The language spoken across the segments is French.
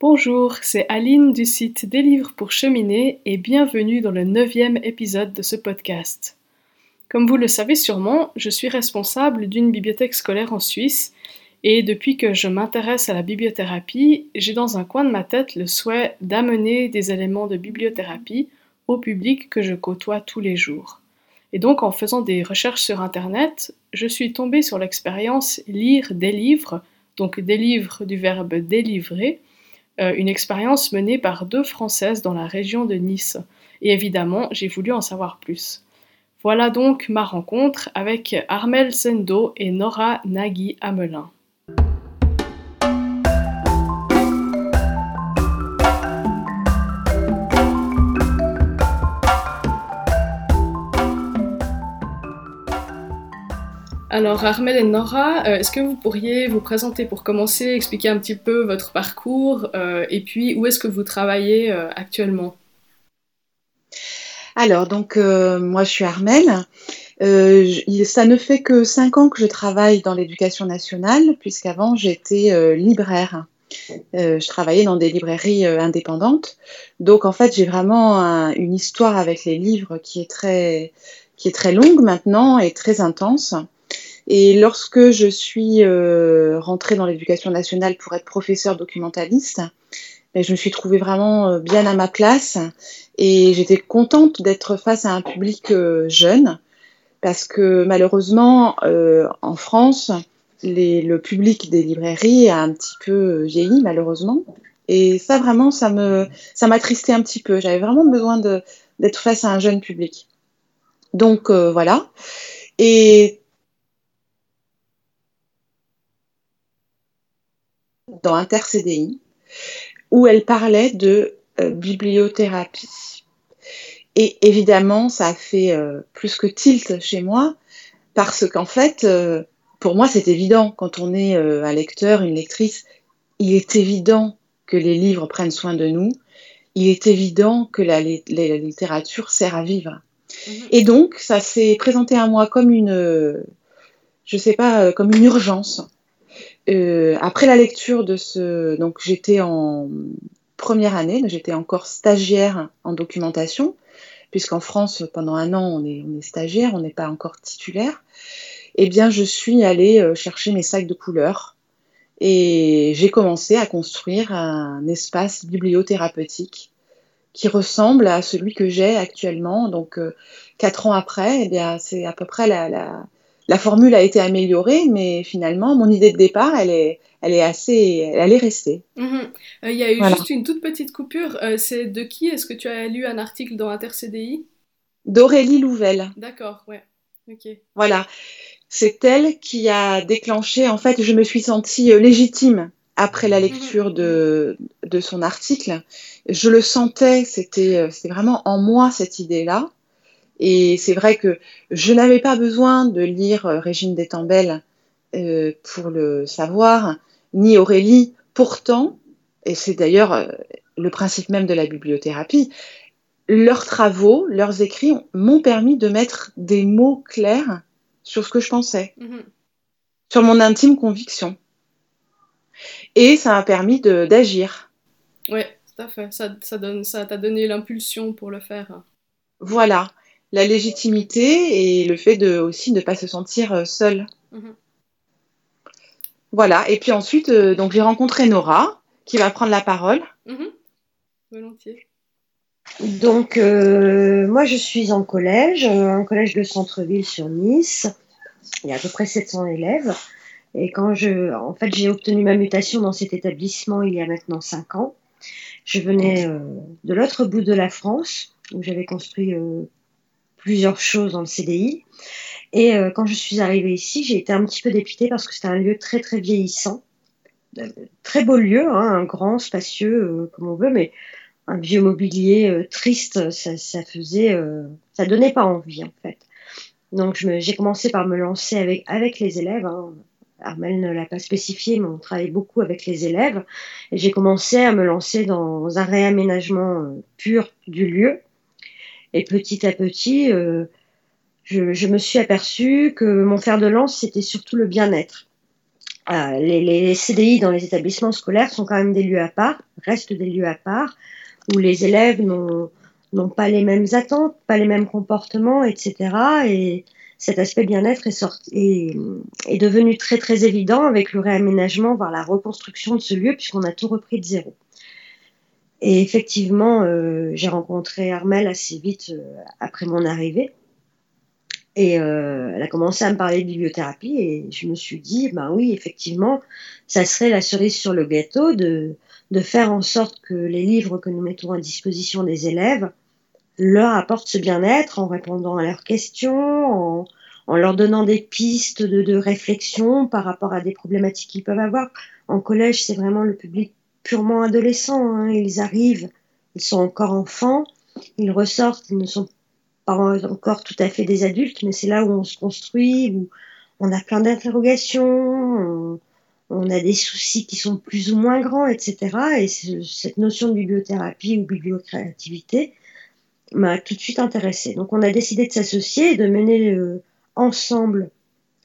Bonjour, c'est Aline du site Des livres pour cheminer et bienvenue dans le neuvième épisode de ce podcast. Comme vous le savez sûrement, je suis responsable d'une bibliothèque scolaire en Suisse et depuis que je m'intéresse à la bibliothérapie, j'ai dans un coin de ma tête le souhait d'amener des éléments de bibliothérapie au public que je côtoie tous les jours. Et donc en faisant des recherches sur Internet, je suis tombée sur l'expérience Lire des livres, donc des livres du verbe délivrer, une expérience menée par deux Françaises dans la région de Nice. Et évidemment, j'ai voulu en savoir plus. Voilà donc ma rencontre avec Armel Sendo et Nora Nagui Amelin. Alors Armel et Nora, euh, est-ce que vous pourriez vous présenter pour commencer, expliquer un petit peu votre parcours euh, et puis où est-ce que vous travaillez euh, actuellement? Alors donc moi je suis Armel. ça ne fait que cinq ans que je travaille dans l'éducation nationale puisqu'avant j'étais libraire. je travaillais dans des librairies indépendantes. Donc en fait j'ai vraiment une histoire avec les livres qui est très qui est très longue maintenant et très intense. Et lorsque je suis euh, rentrée dans l'éducation nationale pour être professeur documentaliste, ben, je me suis trouvée vraiment euh, bien à ma place et j'étais contente d'être face à un public euh, jeune parce que malheureusement en France, le public des librairies a un petit peu vieilli malheureusement et ça vraiment ça me ça un petit peu. J'avais vraiment besoin d'être face à un jeune public. Donc voilà. Et dans InterCDI, où elle parlait de euh, bibliothérapie. Et évidemment, ça a fait euh, plus que tilt chez moi, parce qu'en fait, euh, pour moi, c'est évident, quand on est un lecteur, une lectrice, il est évident que les livres prennent soin de nous, il est évident que la, littérature sert à vivre. Mhm. Et donc, ça s'est présenté à moi comme une, je sais pas, comme une urgence. Euh, après la lecture de ce, donc j'étais en première année, j'étais encore stagiaire en documentation, puisqu'en France pendant un an on est, stagiaire, on n'est pas encore titulaire. Eh bien, je suis allée euh, chercher mes sacs de couleurs et j'ai commencé à construire un espace bibliothérapeutique qui ressemble à celui que j'ai actuellement. Donc, euh, quatre ans après, eh bien, c'est à peu près la, la formule a été améliorée, mais finalement, mon idée de départ, elle est, elle est assez, elle est restée. Mhm. Euh, il y a eu juste une toute petite coupure. Euh, c'est de qui Est-ce que tu as lu un article dans InterCDI D'Aurélie Louvel. D'accord, ouais. Ok. Voilà. C'est elle qui a déclenché. En fait, je me suis sentie euh, légitime après la lecture mhm. de, de son article. Je le sentais, c'était vraiment en moi cette idée-là. Et c'est vrai que je n'avais pas besoin de lire euh, Régine d'Étambel euh, pour le savoir, ni Aurélie. Pourtant, et c'est d'ailleurs euh, le principe même de la bibliothérapie, leurs travaux, leurs écrits m'ont permis de mettre des mots clairs sur ce que je pensais, mm-hmm. sur mon intime conviction. Et ça m'a permis d'agir. Oui, tout à fait. Ça, ça t'a ça donné l'impulsion pour le faire. Voilà la légitimité et le fait de aussi ne pas se sentir euh, seul. Mhm. Voilà. Et puis ensuite, euh, donc j'ai rencontré Nora qui va prendre la parole. Mhm. Volontiers. Donc euh, moi je suis en collège, un collège de centre-ville sur Nice. Il y a à peu près 700 élèves. Et quand je, en fait, j'ai obtenu ma mutation dans cet établissement il y a maintenant 5 ans. Je venais de l'autre bout de la France où j'avais construit plusieurs choses dans le CDI. Et euh, quand je suis arrivée ici, j'ai été un petit peu dépitée parce que c'était un lieu très très vieillissant. Euh, très beau lieu, hein, un grand, spacieux, euh, comme on veut, mais un vieux mobilier triste, ça, faisait, ça donnait pas envie en fait. Donc j'ai commencé par me lancer avec, avec les élèves. Hein. Armel ne l'a pas spécifié, mais on travaille beaucoup avec les élèves. Et j'ai commencé à me lancer dans un réaménagement pur du lieu et petit à petit, euh, je, me suis aperçue que mon fer de lance, c'était surtout le bien-être. les, CDI dans les établissements scolaires sont quand même des lieux à part, restent des lieux à part, où les élèves n'ont pas les mêmes attentes, pas les mêmes comportements, etc. Et cet aspect bien-être est, est, est, devenu très très évident avec le réaménagement, voire la reconstruction de ce lieu, puisqu'on a tout repris de zéro. Et effectivement, euh, j'ai rencontré Armel assez vite euh, après mon arrivée. Et euh, elle a commencé à me parler de bibliothérapie et je me suis dit, ben oui, effectivement, ça serait la cerise sur le gâteau de, de faire en sorte que les livres que nous mettons à disposition des élèves leur apportent ce bien-être en répondant à leurs questions, en, en leur donnant des pistes de, de, réflexion par rapport à des problématiques qu'ils peuvent avoir. En collège, c'est vraiment le public purement adolescent. Hein. Ils arrivent, ils sont encore enfants, ils ressortent, ils ne sont encore tout à fait des adultes, mais c'est là où on se construit, où on a plein d'interrogations, on, a des soucis qui sont plus ou moins grands, etc. Et cette notion de bibliothérapie ou bibliocréativité m'a tout de suite intéressée. Donc on a décidé de s'associer et de mener euh, ensemble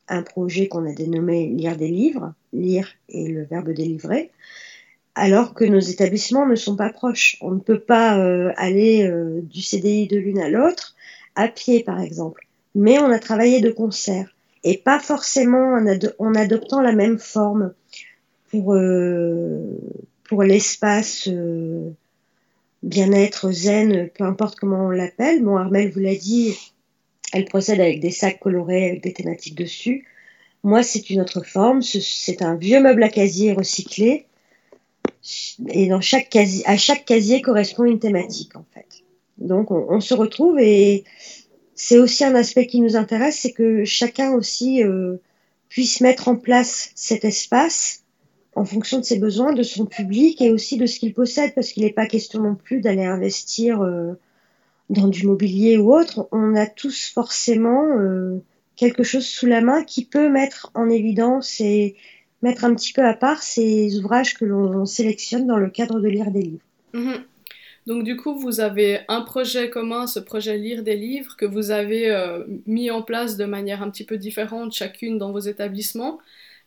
un projet qu'on a dénommé Lire des livres, lire et le verbe délivrer, alors que nos établissements ne sont pas proches. On ne peut pas euh, aller euh, du CDI de l'une à l'autre à pied, par exemple. Mais on a travaillé de concert et pas forcément en, adoptant la même forme pour, euh, pour l'espace bien-être zen, peu importe comment on l'appelle. Bon, Armel vous l'a dit, elle procède avec des sacs colorés avec des thématiques dessus. Moi, c'est une autre forme. C'est un vieux meuble à casier recyclé et dans chaque casier, à chaque casier correspond une thématique en fait. Donc on, se retrouve et c'est aussi un aspect qui nous intéresse, c'est que chacun aussi euh, puisse mettre en place cet espace en fonction de ses besoins, de son public et aussi de ce qu'il possède, parce qu'il n'est pas question non plus d'aller investir euh, dans du mobilier ou autre. On a tous forcément euh, quelque chose sous la main qui peut mettre en évidence et mettre un petit peu à part ces ouvrages que l'on sélectionne dans le cadre de lire des livres. Mhm. Donc du coup, vous avez un projet commun, ce projet Lire des livres, que vous avez euh, mis en place de manière un petit peu différente chacune dans vos établissements.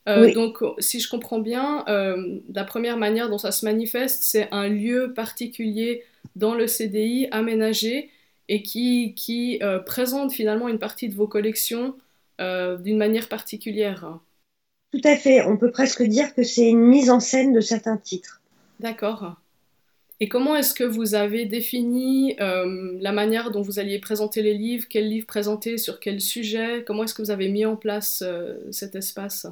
Euh, donc si je comprends bien, euh, la première manière dont ça se manifeste, c'est un lieu particulier dans le CDI aménagé et qui, qui présente finalement une partie de vos collections d'une manière particulière. Tout à fait. On peut presque dire que c'est une mise en scène de certains titres. D'accord. Et comment est-ce que vous avez défini euh, la manière dont vous alliez présenter les livres? Quels livres présenter? Sur quel sujet? Comment est-ce que vous avez mis en place euh, cet espace?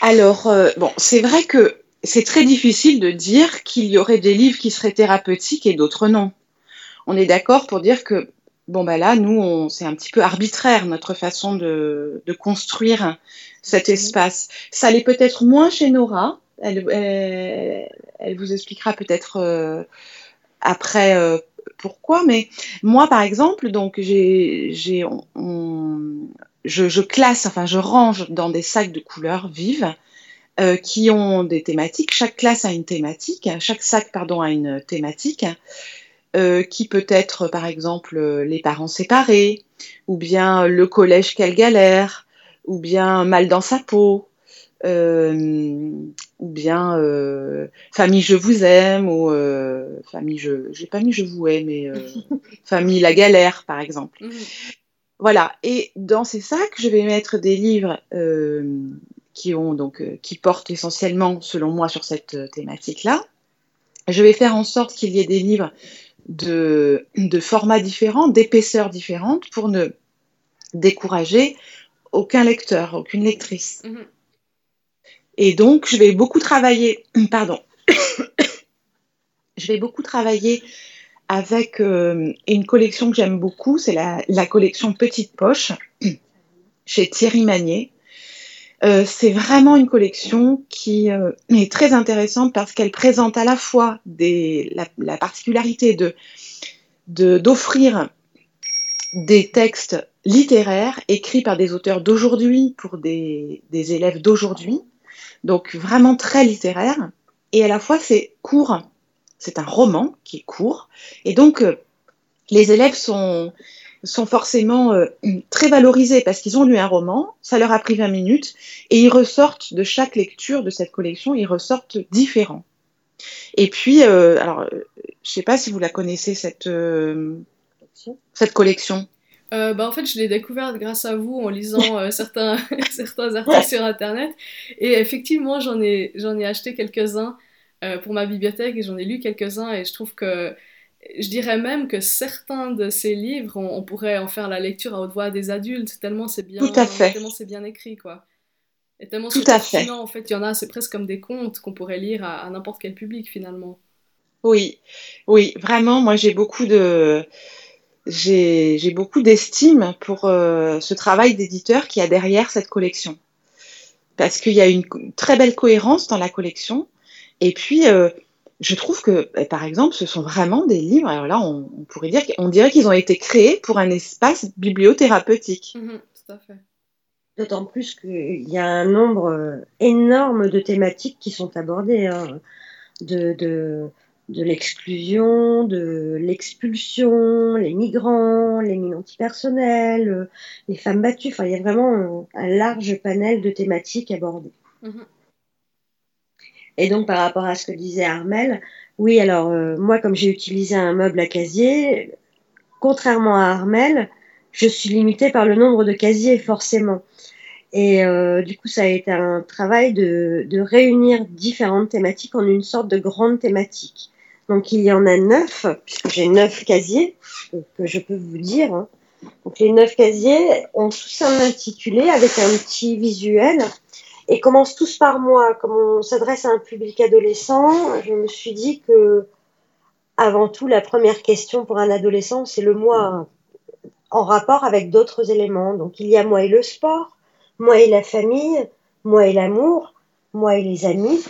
Alors, euh, bon, c'est vrai que c'est très difficile de dire qu'il y aurait des livres qui seraient thérapeutiques et d'autres non. On est d'accord pour dire que bon bah là, nous, c'est un petit peu arbitraire notre façon de, de construire cet espace. Ça l'est peut-être moins chez Nora. Elle, elle, vous expliquera peut-être euh, après euh, pourquoi. Mais moi, par exemple, donc j'ai, j'ai, je, je, classe, enfin, je range dans des sacs de couleurs vives. Euh, qui ont des thématiques. Chaque classe a une thématique, chaque sac pardon a une thématique. Euh, qui peut être par exemple les parents séparés, ou bien le collège quelle galère, ou bien mal dans sa peau, euh, ou bien euh, famille je vous aime, ou famille je j'ai pas mis je vous aime, mais famille la galère par exemple. Mhm. Voilà. Et dans ces sacs, je vais mettre des livres qui ont donc qui portent essentiellement, selon moi, sur cette thématique-là. Je vais faire en sorte qu'il y ait des livres de, de formats différents, d'épaisseurs différentes pour ne décourager aucun lecteur, aucune lectrice. Mhm. Et donc, je vais beaucoup travailler, pardon, je vais beaucoup travailler avec euh, une collection que j'aime beaucoup, c'est la, la, collection Petite Poche chez Thierry Magnier. Euh, c'est vraiment une collection qui euh, est très intéressante parce qu'elle présente à la fois des, la, particularité de d'offrir des textes littéraires écrits par des auteurs d'aujourd'hui pour des, des élèves d'aujourd'hui, donc vraiment très littéraire, et à la fois c'est court, c'est un roman qui est court, et donc euh, les élèves sont sont forcément euh, très valorisés parce qu'ils ont lu un roman, ça leur a pris 20 minutes, et ils ressortent de chaque lecture de cette collection, ils ressortent différents. Et puis, euh, alors, je ne sais pas si vous la connaissez, cette, euh, cette collection. Euh, bah, en fait, je l'ai découverte grâce à vous en lisant euh, certains, certains articles sur Internet. Et effectivement, j'en ai, j'en ai acheté quelques-uns euh, pour ma bibliothèque et j'en ai lu quelques-uns. Et je trouve que, je dirais même que certains de ces livres, on, pourrait en faire la lecture à haute voix des adultes, tellement c'est bien, Tout à fait. tellement c'est bien écrit, quoi. Et tellement Tout à fait. en fait, il y en a, c'est presque comme des contes qu'on pourrait lire à, à n'importe quel public, finalement. Oui, oui, vraiment, moi j'ai beaucoup de j'ai j'ai beaucoup d'estime pour euh, ce travail d'éditeur qui a derrière cette collection. Parce qu'il y a une très belle cohérence dans la collection. Et puis, euh, je trouve que, euh, par exemple, ce sont vraiment des livres. Alors là, on, on pourrait dire qu'on dirait qu'ils ont été créés pour un espace bibliothérapeutique. Mhm, tout à fait. D'autant plus qu'il y a un nombre euh, énorme de thématiques qui sont abordées, hein. de, de, de l'exclusion, de l'expulsion, les migrants, les mines antipersonnelles, euh, les femmes battues. Enfin, il y a vraiment un, un large panel de thématiques abordées. Mhm. Et donc, par rapport à ce que disait Armel, oui, alors euh, moi, comme j'ai utilisé un meuble à casier, contrairement à Armel, je suis limitée par le nombre de casiers, forcément. Et euh, du coup, ça a été un travail de, de réunir différentes thématiques en une sorte de grande thématique. Donc, il y en a neuf, puisque j'ai neuf casiers, que, je peux vous dire. hein. Donc, les neuf casiers ont tous un intitulé avec un petit visuel et commencent tous par moi. Comme on s'adresse à un public adolescent, je me suis dit que, avant tout, la première question pour un adolescent, c'est le moi en rapport avec d'autres éléments. Donc, il y a moi et le sport, moi et la famille, moi et l'amour, moi et les amis,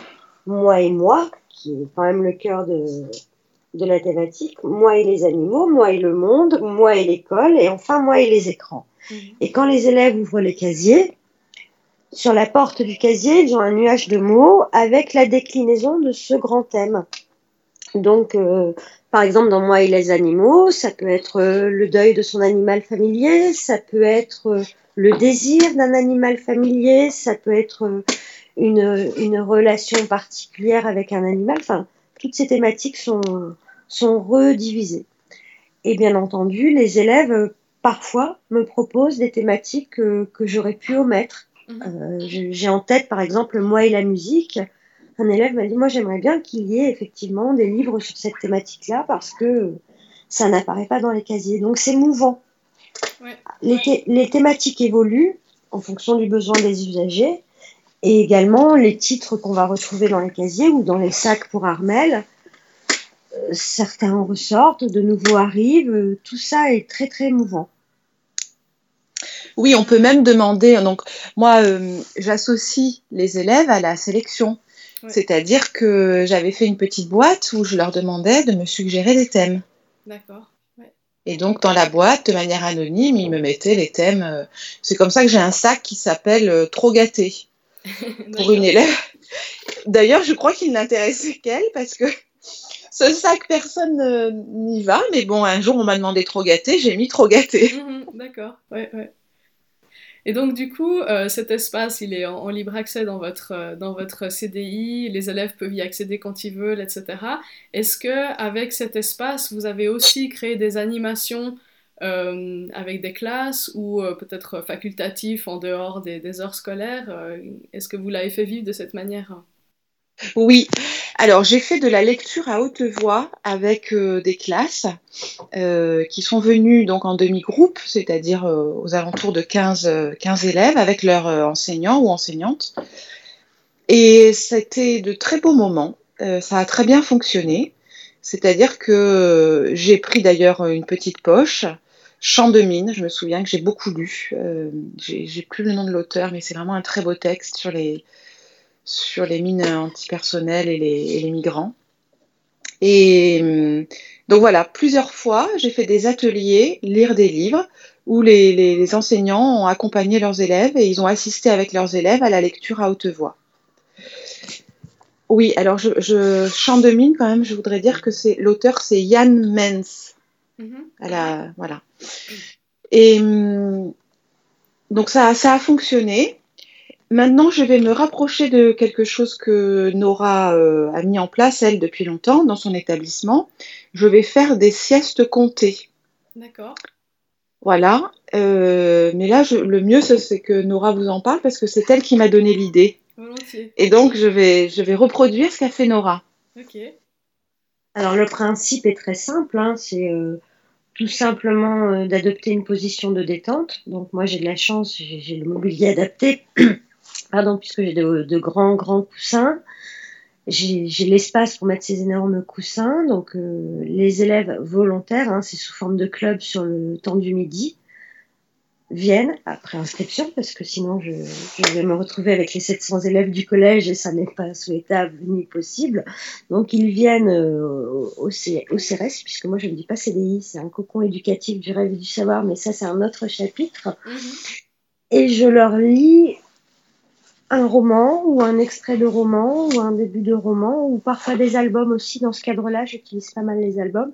moi et moi, qui est quand même le cœur de, de la thématique, moi et les animaux, moi et le monde, moi et l'école, et enfin moi et les écrans. Mhm. Et quand les élèves ouvrent les casiers, sur la porte du casier, ils ont un nuage de mots avec la déclinaison de ce grand thème. Donc, euh, par exemple, dans Moi et les animaux, ça peut être euh, le deuil de son animal familier, ça peut être euh, le désir d'un animal familier, ça peut être une, une relation particulière avec un animal. Enfin, toutes ces thématiques sont, sont redivisées. Et bien entendu, les élèves, euh, parfois, me proposent des thématiques que j'aurais pu omettre. Mhm. Euh, j'ai en tête, par exemple, Moi et la musique. Un élève m'a dit, moi j'aimerais bien qu'il y ait effectivement des livres sur cette thématique-là parce que ça n'apparaît pas dans les casiers. Donc c'est mouvant. Ouais. Les, les thématiques évoluent en fonction du besoin des usagers et également les titres qu'on va retrouver dans les casiers ou dans les sacs pour Armel. euh, Certains en ressortent, de nouveaux arrivent. euh, Tout ça est très très mouvant. Oui, on peut même demander. Donc, moi, euh, j'associe les élèves à la sélection. C'est-à-dire que j'avais fait une petite boîte où je leur demandais de me suggérer des thèmes. D'accord. Et donc, dans la boîte, de manière anonyme, ils me mettaient les thèmes. C'est comme ça que j'ai un sac qui s'appelle Trop gâté pour une élève. D'ailleurs, je crois qu'il n'intéressait qu'elle parce que ce sac, personne euh, n'y va. Mais bon, un jour, on m'a demandé Trop gâté, j'ai mis Trop gâté. Mhm, D'accord, ouais, ouais. Et donc du coup, euh, cet espace, il est en, en libre accès dans votre, euh, dans votre CDI, les élèves peuvent y accéder quand ils veulent, etc. Est-ce que avec cet espace, vous avez aussi créé des animations euh, avec des classes ou euh, peut-être facultatifs en dehors des, heures scolaires? euh, Est-ce que vous l'avez fait vivre de cette manière? Oui, alors j'ai fait de la lecture à haute voix avec des classes qui sont venues donc en demi-groupe, c'est-à-dire aux alentours de 15, euh, 15 élèves avec leurs enseignants ou enseignantes. Et c'était de très beaux moments, ça a très bien fonctionné, c'est-à-dire que j'ai pris d'ailleurs une petite poche, Chant de mine, je me souviens que j'ai beaucoup lu, Euh, j'ai plus le nom de l'auteur, mais c'est vraiment un très beau texte sur les sur les mines antipersonnelles et les, migrants. Et hum, donc voilà, plusieurs fois, j'ai fait des ateliers, lire des livres, où les, enseignants ont accompagné leurs élèves et ils ont assisté avec leurs élèves à la lecture à haute voix. Oui, alors je, chant de mine quand même, je voudrais dire que c'est l'auteur c'est Jan Mens. La, voilà. Et hum, donc ça, ça a fonctionné. Maintenant, je vais me rapprocher de quelque chose que Nora euh, a mis en place, elle, depuis longtemps, dans son établissement. Je vais faire des siestes comptées. D'accord. Voilà. Euh, mais là, je- le mieux, ce- c'est que Nora vous en parle parce que c'est elle qui m'a donné l'idée. Volontiers. Et donc, je vais, je vais reproduire ce qu'a fait Nora. Ok. Alors le principe est très simple, hein, c'est euh, tout simplement euh, d'adopter une position de détente. Donc moi j'ai de la chance, j'ai le mobilier adapté, pardon, puisque j'ai de, grands grands coussins. J'ai j'ai l'espace pour mettre ces énormes coussins. Donc euh, les élèves volontaires, hein, c'est sous forme de club sur le temps du midi, viennent après inscription parce que sinon je, je vais me retrouver avec les 700 élèves du collège et ça n'est pas souhaitable ni possible. Donc ils viennent euh, au, C- au CRS, puisque moi je ne dis pas CDI, c'est un cocon éducatif du rêve et du savoir, mais ça c'est un autre chapitre. Mhm. Et je leur lis un roman ou un extrait de roman ou un début de roman ou parfois des albums aussi. Dans ce cadre-là, j'utilise pas mal les albums.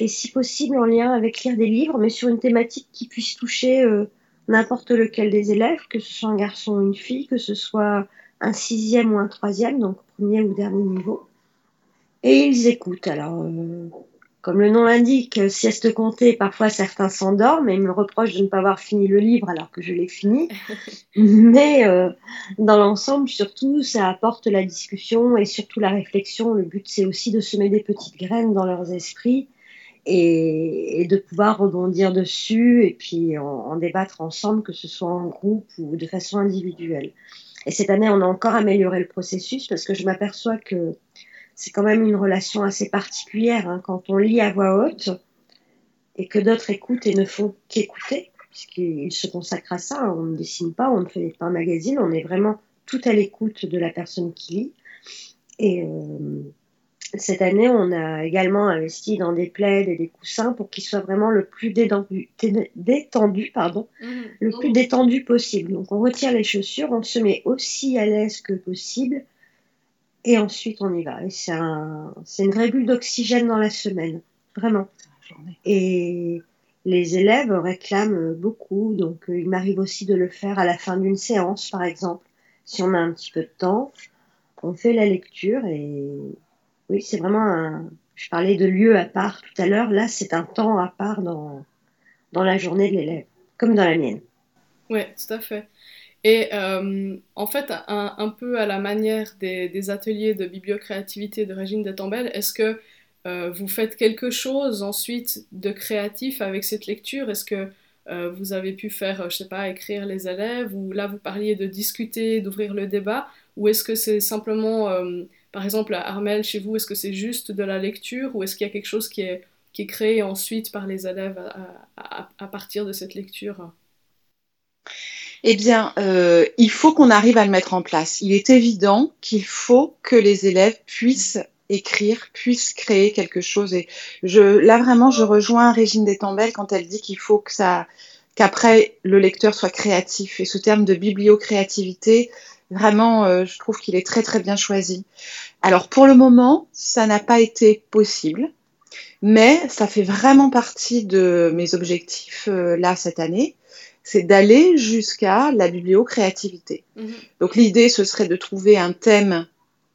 Et si possible en lien avec lire des livres, mais sur une thématique qui puisse toucher euh, n'importe lequel des élèves, que ce soit un garçon ou une fille, que ce soit un sixième ou un troisième, donc premier ou dernier niveau. Et ils écoutent. Alors, euh, comme le nom l'indique, euh, sieste comptée, parfois certains s'endorment et me reprochent de ne pas avoir fini le livre alors que je l'ai fini. Mais euh, dans l'ensemble, surtout, ça apporte la discussion et surtout la réflexion. Le but, c'est aussi de semer des petites graines dans leurs esprits et, de pouvoir rebondir dessus et puis en, débattre ensemble, que ce soit en groupe ou de façon individuelle. Et cette année, on a encore amélioré le processus parce que je m'aperçois que c'est quand même une relation assez particulière hein, quand on lit à voix haute et que d'autres écoutent et ne font qu'écouter, puisqu'ils se consacrent à ça. On ne dessine pas, on ne fait pas un magazine, on est vraiment tout à l'écoute de la personne qui lit. Et euh, cette année, on a également investi dans des plaids et des coussins pour qu'ils soient vraiment le plus détendu, détendu, pardon, Mhm. le plus détendu possible. Donc on retire les chaussures, on se met aussi à l'aise que possible et ensuite on y va. Et c'est un, une vraie bulle d'oxygène dans la semaine, vraiment. Et les élèves réclament beaucoup, donc euh, il m'arrive aussi de le faire à la fin d'une séance, par exemple. Si on a un petit peu de temps, on fait la lecture et oui, c'est vraiment un. Je parlais de lieu à part tout à l'heure. Là, c'est un temps à part dans, dans la journée de l'élève, comme dans la mienne. Ouais, tout à fait. Et euh, en fait, un, peu à la manière des, ateliers de bibliocréativité de Régine Détambel, est-ce que euh, vous faites quelque chose ensuite de créatif avec cette lecture? Est-ce que euh, vous avez pu faire, je sais pas, écrire les élèves, ou là vous parliez de discuter, d'ouvrir le débat, ou est-ce que c'est simplement, par exemple, à Armel, chez vous, est-ce que c'est juste de la lecture, ou est-ce qu'il y a quelque chose qui est, créé ensuite par les élèves à, partir de cette lecture? Eh bien, euh, il faut qu'on arrive à le mettre en place. Il est évident qu'il faut que les élèves puissent écrire, puissent créer quelque chose. Et là, vraiment, je rejoins Régine Détambel quand elle dit qu'il faut que ça, qu'après le lecteur soit créatif. Et ce terme de bibliocréativité, vraiment, euh, je trouve qu'il est très très bien choisi. Alors, pour le moment, ça n'a pas été possible, mais ça fait vraiment partie de mes objectifs euh, là cette année c'est d'aller jusqu'à la bibliocréativité. Mhm. Donc l'idée, ce serait de trouver un thème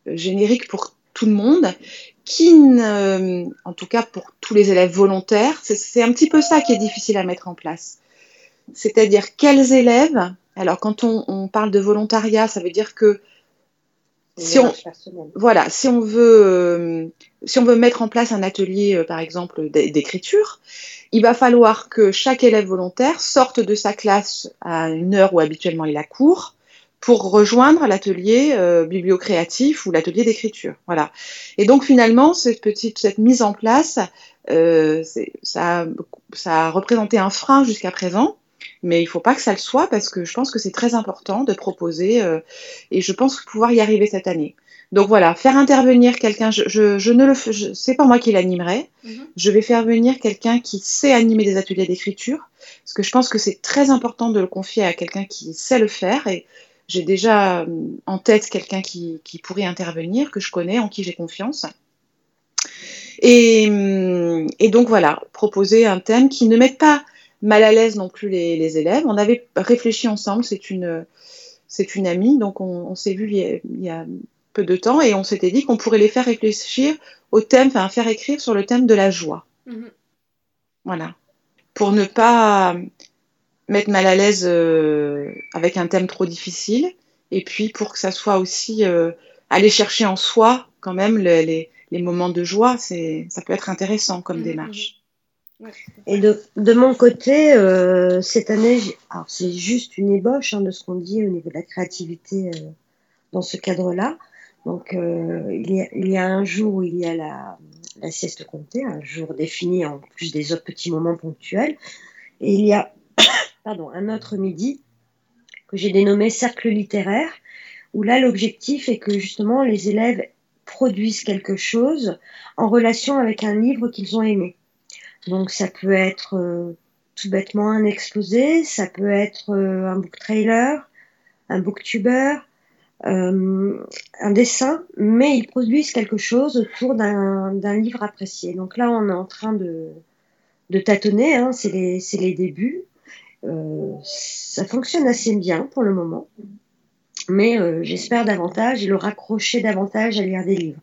euh, générique pour tout le monde, qui, ne- en tout cas pour tous les élèves volontaires, c'est un petit peu ça qui est difficile à mettre en place. C'est-à-dire quels élèves, alors quand on, on parle de volontariat, ça veut dire que si on, voilà, si on veut, euh, si on veut mettre en place un atelier, euh, par exemple, d'é- d'écriture, il va falloir que chaque élève volontaire sorte de sa classe à une heure où habituellement il a cours pour rejoindre l'atelier euh, bibliocréatif ou l'atelier d'écriture. Voilà. Et donc finalement, cette petite, cette mise en place, euh, ça, ça a représenté un frein jusqu'à présent. Mais il ne faut pas que ça le soit parce que je pense que c'est très important de proposer euh, et je pense pouvoir y arriver cette année. Donc voilà, faire intervenir quelqu'un, je, je, je ne le c'est pas moi qui l'animerai. Mhm. Je vais faire venir quelqu'un qui sait animer des ateliers d'écriture, parce que je pense que c'est très important de le confier à quelqu'un qui sait le faire. Et j'ai déjà euh, en tête quelqu'un qui, qui pourrait intervenir, que je connais, en qui j'ai confiance. Et, hum, et donc voilà, proposer un thème qui ne mette pas mal à l'aise non plus les, élèves. On avait réfléchi ensemble, c'est une, c'est une amie, donc on, s'est vu il y, a, peu de temps et on s'était dit qu'on pourrait les faire réfléchir au thème, enfin faire écrire sur le thème de la joie. Mhm. Voilà. Pour ne pas mettre mal à l'aise euh, avec un thème trop difficile et puis pour que ça soit aussi euh, aller chercher en soi quand même les, moments de joie, c'est ça peut être intéressant comme mhm, démarche. Et de, mon côté, euh, cette année, c'est juste une ébauche hein, de ce qu'on dit au niveau de la créativité dans ce cadre-là. Donc, il y, a, il, y a, un jour où il y a la, la sieste comptée, un jour défini en plus des autres petits moments ponctuels. Et il y a pardon, un autre midi que j'ai dénommé cercle littéraire, où là l'objectif est que justement les élèves produisent quelque chose en relation avec un livre qu'ils ont aimé. Donc ça peut être euh, tout bêtement un exposé, ça peut être euh, un book trailer, un booktuber, euh, un dessin, mais ils produisent quelque chose autour d'un livre apprécié. Donc là, on est en train de, de tâtonner, hein, c'est les, les, débuts. Euh, ça fonctionne assez bien pour le moment, mais euh, j'espère davantage et le raccrocher davantage à lire des livres.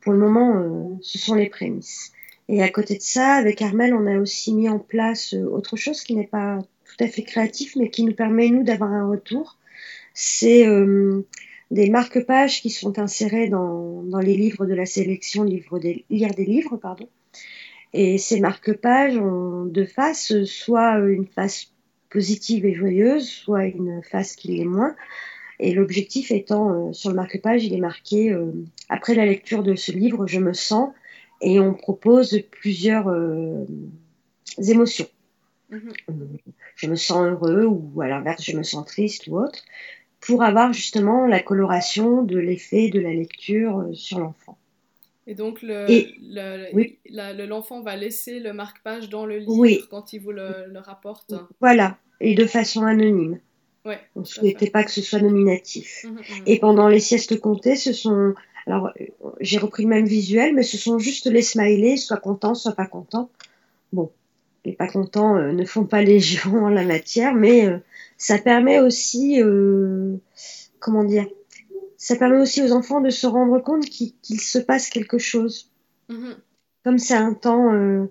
pour le moment, euh, ce sont les prémices. Et à côté de ça, avec Armel, on a aussi mis en place autre chose qui n'est pas tout à fait créatif, mais qui nous permet, nous, d'avoir un retour c'est euh, des marque-pages qui sont insérés dans, dans, les livres de la sélection livre des, Lire des livres. Pardon. Et ces marque-pages ont deux faces, soit une face positive et joyeuse, soit une face qui l'est moins. Et l'objectif étant, euh, sur le marque-page, il est marqué euh, Après la lecture de ce livre, je me sens, et on propose plusieurs émotions. Mm-hmm. Je me sens heureux, ou à l'inverse, je me sens triste ou autre pour avoir justement la coloration de l'effet de la lecture euh, sur l'enfant. Et donc, l'enfant va laisser le marque-page dans le livre quand il vous le, rapporte? Voilà, et de façon anonyme. Ouais, On ne souhaitait pas que ce soit nominatif. Mmh, mmh. Et pendant les siestes comptées, ce sont. Alors, euh, j'ai repris le même visuel, mais ce sont juste les smileys, soit contents, soit pas contents. Bon, les pas contents euh, ne font pas légion en la matière, mais ça permet aussi, euh, comment dire, ça permet aussi aux enfants de se rendre compte qu'il se passe quelque chose. Mhm. Comme c'est un temps euh,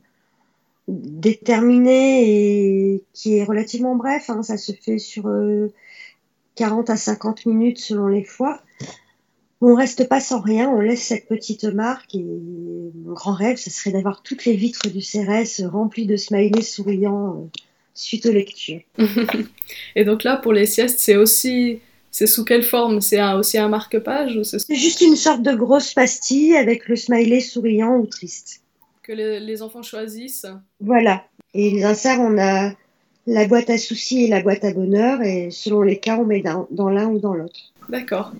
déterminé et qui est relativement bref, hein, ça se fait sur 40 euh, à 50 minutes selon les fois. On reste pas sans rien, on laisse cette petite marque et mon grand rêve, ce serait d'avoir toutes les vitres du CRS remplies de smileys souriants suite aux lectures. et donc là, pour les siestes, c'est aussi... C'est sous quelle forme? C'est aussi un marque-page ou c'est... juste une sorte de grosse pastille avec le smiley souriant ou triste. Que les, enfants choisissent Voilà. Et les inserts, on a la boîte à soucis et la boîte à bonheur, et selon les cas, on met dans, l'un ou dans l'autre. D'accord.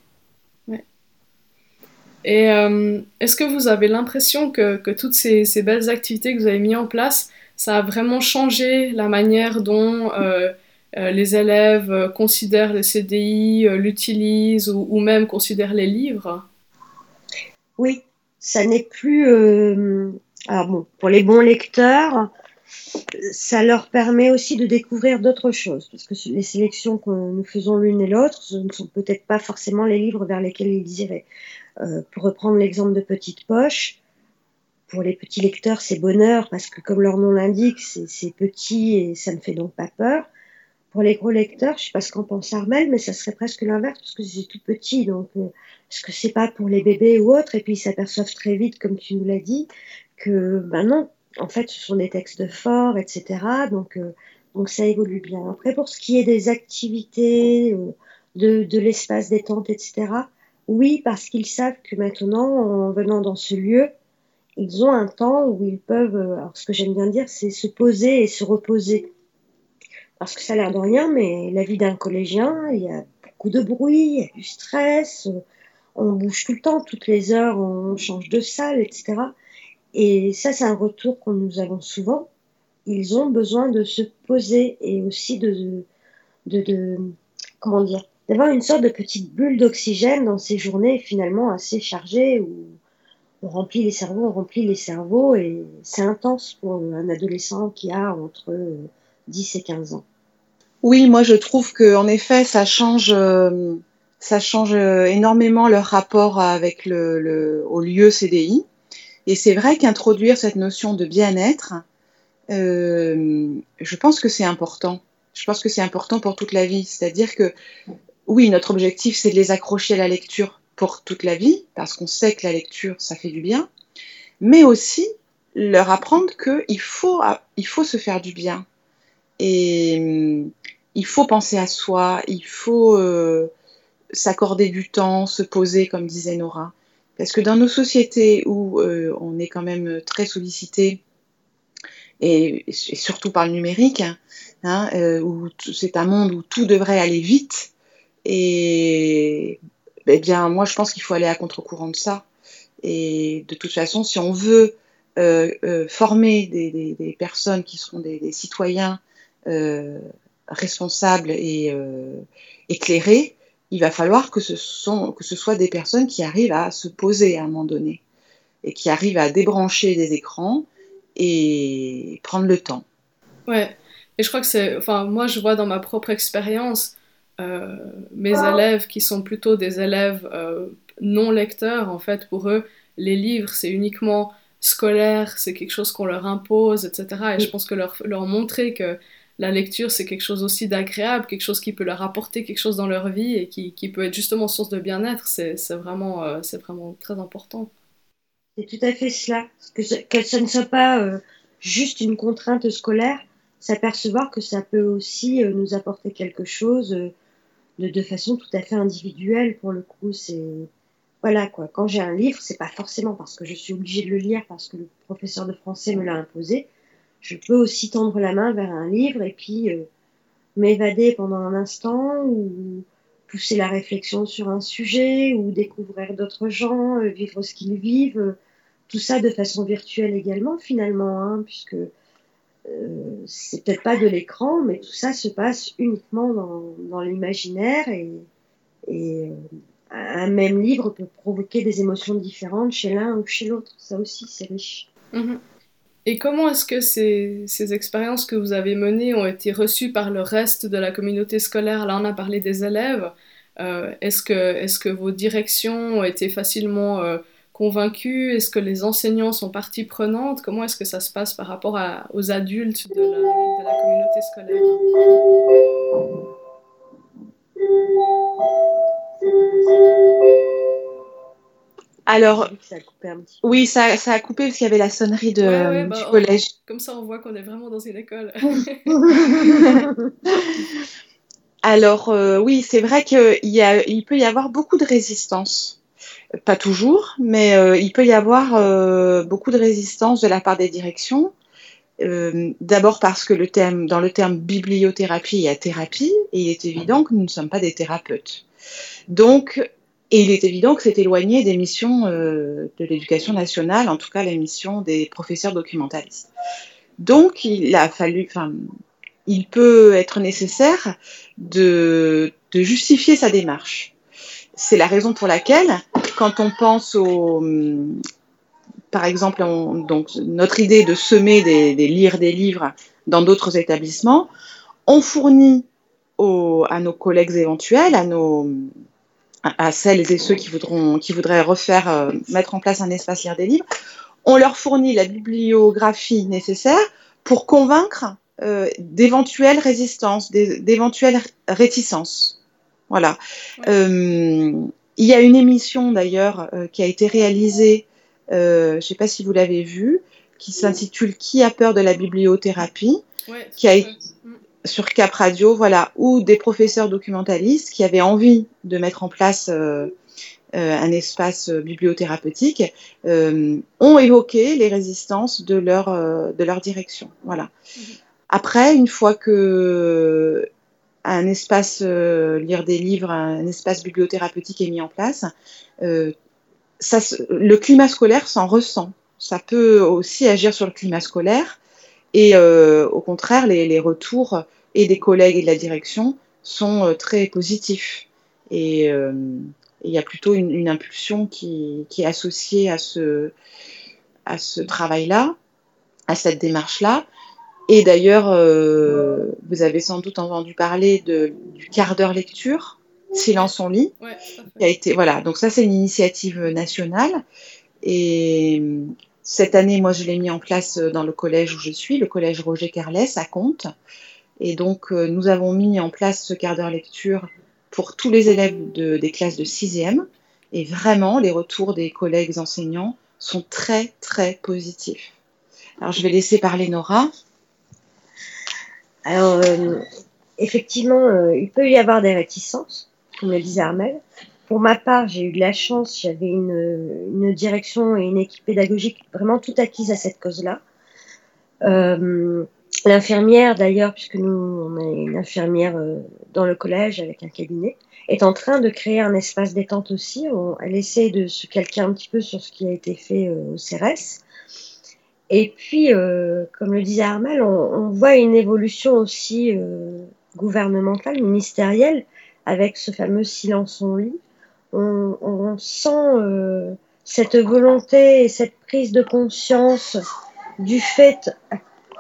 Et euh, est-ce que vous avez l'impression que, que toutes ces, belles activités que vous avez mises en place, ça a vraiment changé la manière dont euh, euh, les élèves considèrent le CDI, l'utilisent ou, même considèrent les livres? Oui, ça n'est plus... alors bon, pour les bons lecteurs, ça leur permet aussi de découvrir d'autres choses, parce que les sélections que nous faisons l'une et l'autre, ce ne sont peut-être pas forcément les livres vers lesquels ils iraient. Pour reprendre l'exemple de Petite Poche, pour les petits lecteurs, c'est bonheur parce que comme leur nom l'indique, c'est petit et ça ne fait donc pas peur. Pour les gros lecteurs, je sais pas ce qu'en pense Armel, mais ça serait presque l'inverse parce que c'est tout petit. Donc, euh, est-ce que c'est pas pour les bébés ou autres Et puis ils s'aperçoivent très vite, comme tu nous l'as dit, que ben non, en fait, ce sont des textes forts, etc. Donc, euh, donc ça évolue bien. Après, pour ce qui est des activités, euh, de, de l'espace détente, etc. Oui, parce qu'ils savent que maintenant, en venant dans ce lieu, ils ont un temps où ils peuvent, euh, alors ce que j'aime bien dire, c'est se poser et se reposer. Parce que ça a l'air de rien, mais la vie d'un collégien, il y a beaucoup de bruit, il y a du stress, on bouge tout le temps, toutes les heures, on change de salle, etc. Et ça, c'est un retour que nous avons souvent. Ils ont besoin de se poser et aussi de, de, de comment dire, d'avoir une sorte de petite bulle d'oxygène dans ces journées finalement assez chargées où on remplit les cerveaux, on remplit les cerveaux, et c'est intense pour un adolescent qui a entre 10 et 15 ans. Oui, moi je trouve que en effet ça change, euh, ça change euh, énormément leur rapport avec le, au lieu CDI. Et c'est vrai qu'introduire cette notion de bien-être, euh, je pense que c'est important. Je pense que c'est important pour toute la vie. C'est-à-dire que oui, notre objectif c'est de les accrocher à la lecture pour toute la vie, parce qu'on sait que la lecture ça fait du bien, mais aussi leur apprendre qu'il faut, il faut se faire du bien. Et hum, il faut penser à soi, il faut euh, s'accorder du temps, se poser, comme disait Nora. Parce que dans nos sociétés où euh, on est quand même très sollicité, et, surtout par le numérique, hein, euh, où c'est un monde où tout devrait aller vite, et eh bien moi je pense qu'il faut aller à contre-courant de ça. Et de toute façon, si on veut euh, euh, former des, personnes qui seront des, citoyens euh, responsables et éclairés, il va falloir que ce, sont, que ce soit des personnes qui arrivent à se poser à un moment donné et qui arrivent à débrancher des écrans et prendre le temps. Ouais, et je crois que c'est, enfin, moi je vois dans ma propre expérience euh, mes élèves qui sont plutôt des élèves euh, non lecteurs, en fait, pour eux, les livres c'est uniquement scolaire, c'est quelque chose qu'on leur impose, etc. Et je pense que leur, leur montrer que la lecture, c'est quelque chose aussi d'agréable, quelque chose qui peut leur apporter quelque chose dans leur vie et qui, qui peut être justement source de bien-être, c'est vraiment, euh, vraiment très important. C'est tout à fait cela. Que ce, que ce ne soit pas euh, juste une contrainte scolaire, s'apercevoir que ça peut aussi nous apporter quelque chose de, de, façon tout à fait individuelle pour le coup. C'est voilà quoi. Quand j'ai un livre, c'est pas forcément parce que je suis obligée de le lire parce que le professeur de français me l'a imposé je peux aussi tendre la main vers un livre et puis euh, m'évader pendant un instant ou pousser la réflexion sur un sujet ou découvrir d'autres gens, euh, vivre ce qu'ils vivent, euh, tout ça de façon virtuelle également finalement, hein, puisque euh, c'est peut-être pas de l'écran, mais tout ça se passe uniquement dans, l'imaginaire et, euh, un même livre peut provoquer des émotions différentes chez l'un ou chez l'autre. Ça aussi, c'est riche. -hmm. Et comment est-ce que ces, ces, expériences que vous avez menées ont été reçues par le reste de la communauté scolaire? Là, on a parlé des élèves. Euh, est-ce que, vos directions ont été facilement convaincues Est-ce que les enseignants sont partie prenante? Comment est-ce que ça se passe par rapport à, aux adultes de la, de la communauté scolaire? Alors, ça oui, ça, ça, a coupé parce qu'il y avait la sonnerie de, ouais, ouais, bah, du collège. On, comme ça, on voit qu'on est vraiment dans une école. Alors, euh, oui, c'est vrai qu'il il peut y avoir beaucoup de résistance. Pas toujours, mais euh, il peut y avoir euh, beaucoup de résistance de la part des directions. Euh, d'abord parce que dans le terme bibliothérapie, il y a thérapie, et il est évident que nous ne sommes pas des thérapeutes. Donc, et il est évident que c'est éloigné des missions de l'éducation nationale, en tout cas la mission des professeurs documentalistes. Donc il a fallu, enfin, il peut être nécessaire de justifier sa démarche. C'est la raison pour laquelle, quand on pense au, par exemple, on, donc notre idée de semer des, des lire des livres dans d'autres établissements, on fournit aux, à nos collègues éventuels, à nos à celles et ceux qui, voudront, qui voudraient refaire, euh, mettre en place un espace lire des livres, on leur fournit la bibliographie nécessaire pour convaincre euh, d'éventuelles résistances, d'éventuelles réticences. Voilà. Euh, il y a une émission d'ailleurs euh, qui a été réalisée, euh, je ne sais pas si vous l'avez vue, qui s'intitule Qui a peur de la bibliothérapie ouais, qui a été sur Cap Radio, voilà, ou des professeurs documentalistes qui avaient envie de mettre en place euh, un espace bibliothérapeutique, ont évoqué les résistances de leur, de leur direction. Voilà. Mmh. Après, une fois que un espace euh, lire des livres, un espace bibliothérapeutique est mis en place, euh, ça, le climat scolaire s'en ressent. Ça peut aussi agir sur le climat scolaire et euh, au contraire, les, les, retours et des collègues et de la direction sont euh, très positifs. Et euh, il y a plutôt une, une impulsion qui, qui, est associée à ce, à ce travail-là, à cette démarche-là. Et d'ailleurs, euh, vous avez sans doute entendu parler de, du quart d'heure lecture, Silence on lit, Ouais, qui a été voilà. Donc ça, c'est une initiative nationale. Et cette année, moi, je l'ai mis en place dans le collège où je suis, le collège Roger Carles à Comte. Et donc, euh, nous avons mis en place ce quart d'heure lecture pour tous les élèves de- des classes de 6e. Et vraiment, les retours des collègues enseignants sont très, très positifs. Alors, je vais laisser parler Nora. Alors, euh, effectivement, euh, il peut y avoir des réticences, comme le disait Armel. Pour ma part, j'ai eu de la chance, j'avais une, direction et une équipe pédagogique vraiment tout acquise à cette cause-là. Euh, L'infirmière, d'ailleurs, puisque nous, on a une infirmière dans le collège avec un cabinet, est en train de créer un espace détente aussi. Elle essaie de se calquer un petit peu sur ce qui a été fait au CRS. Et puis, euh, comme le disait Armel, on, voit une évolution aussi euh, gouvernementale, ministérielle, avec ce fameux silence en lit. On, sent euh, cette volonté et cette prise de conscience du fait,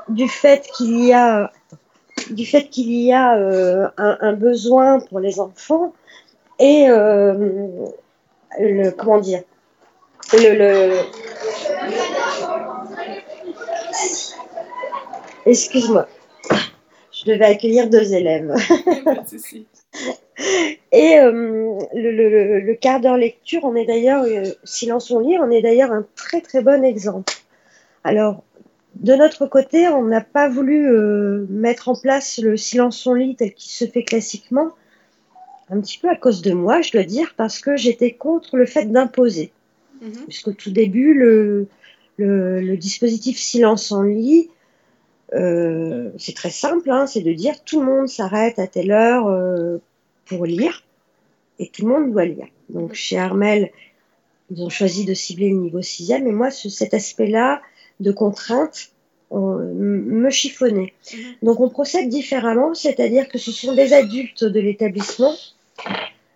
du fait qu'il y a, du fait qu'il y a un, un besoin pour les enfants et le comment dire le, le excuse-moi. Je devais accueillir deux élèves. Et euh, le, le, le, quart d'heure lecture on est d'ailleurs euh, silence on lit on est d'ailleurs un très très bon exemple. Alors de notre côté on n'a pas voulu euh, mettre en place le silence on lit tel qu'il se fait classiquement un petit peu à cause de moi je dois dire parce que j'étais contre le fait d'imposer. Mhm. puisqu'au tout début, le, le, le dispositif silence en lit, euh, c'est très simple, hein, c'est de dire tout le monde s'arrête à telle heure euh, pour lire, et tout le monde doit lire. Donc chez Armel, ils ont choisi de cibler le niveau 6e, et moi, ce, cet aspect-là de contrainte on, me chiffonnait. Mhm. Donc on procède différemment, c'est-à-dire que ce sont des adultes de l'établissement,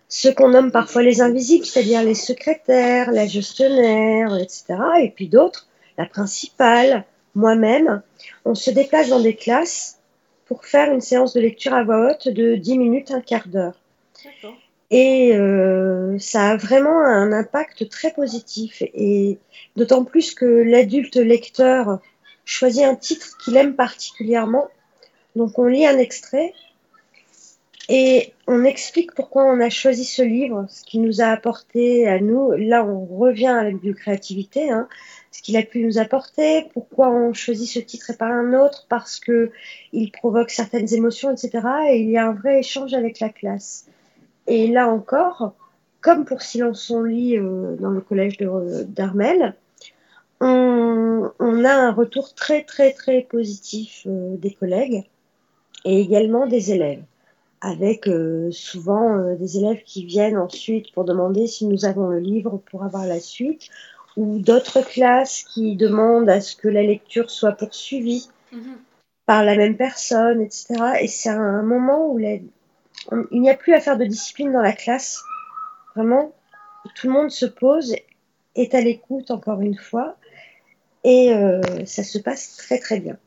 ceux qu'on nomme parfois les invisibles, c'est-à-dire les secrétaires, la gestionnaire, etc. Et puis d'autres, la principale, moi-même, on se déplace dans des classes pour faire une séance de lecture à voix haute de 10 minutes, un quart d'heure. Et euh, ça a vraiment un impact très positif. Et d'autant plus que l'adulte lecteur choisit un titre qu'il aime particulièrement. Donc on lit un extrait et on explique pourquoi on a choisi ce livre, ce qu'il nous a apporté à nous. Là, on revient à la bibliocréativité, hein, ce qu'il a pu nous apporter, pourquoi on choisit ce titre et pas un autre, parce que il provoque certaines émotions, etc. Et il y a un vrai échange avec la classe. Et là encore, comme pour Silence on lit euh, dans le collège d'Armel, on, a un retour très très très positif euh, des collègues et également des élèves, avec euh, souvent des élèves qui viennent ensuite pour demander si nous avons le livre pour avoir la suite, ou d'autres classes qui demandent à ce que la lecture soit poursuivie Mhm. par la même personne, etc. Et c'est un moment où la- on- il n'y a plus à faire de discipline dans la classe. Vraiment, tout le monde se pose, est à l'écoute encore une fois, et euh, ça se passe très très bien.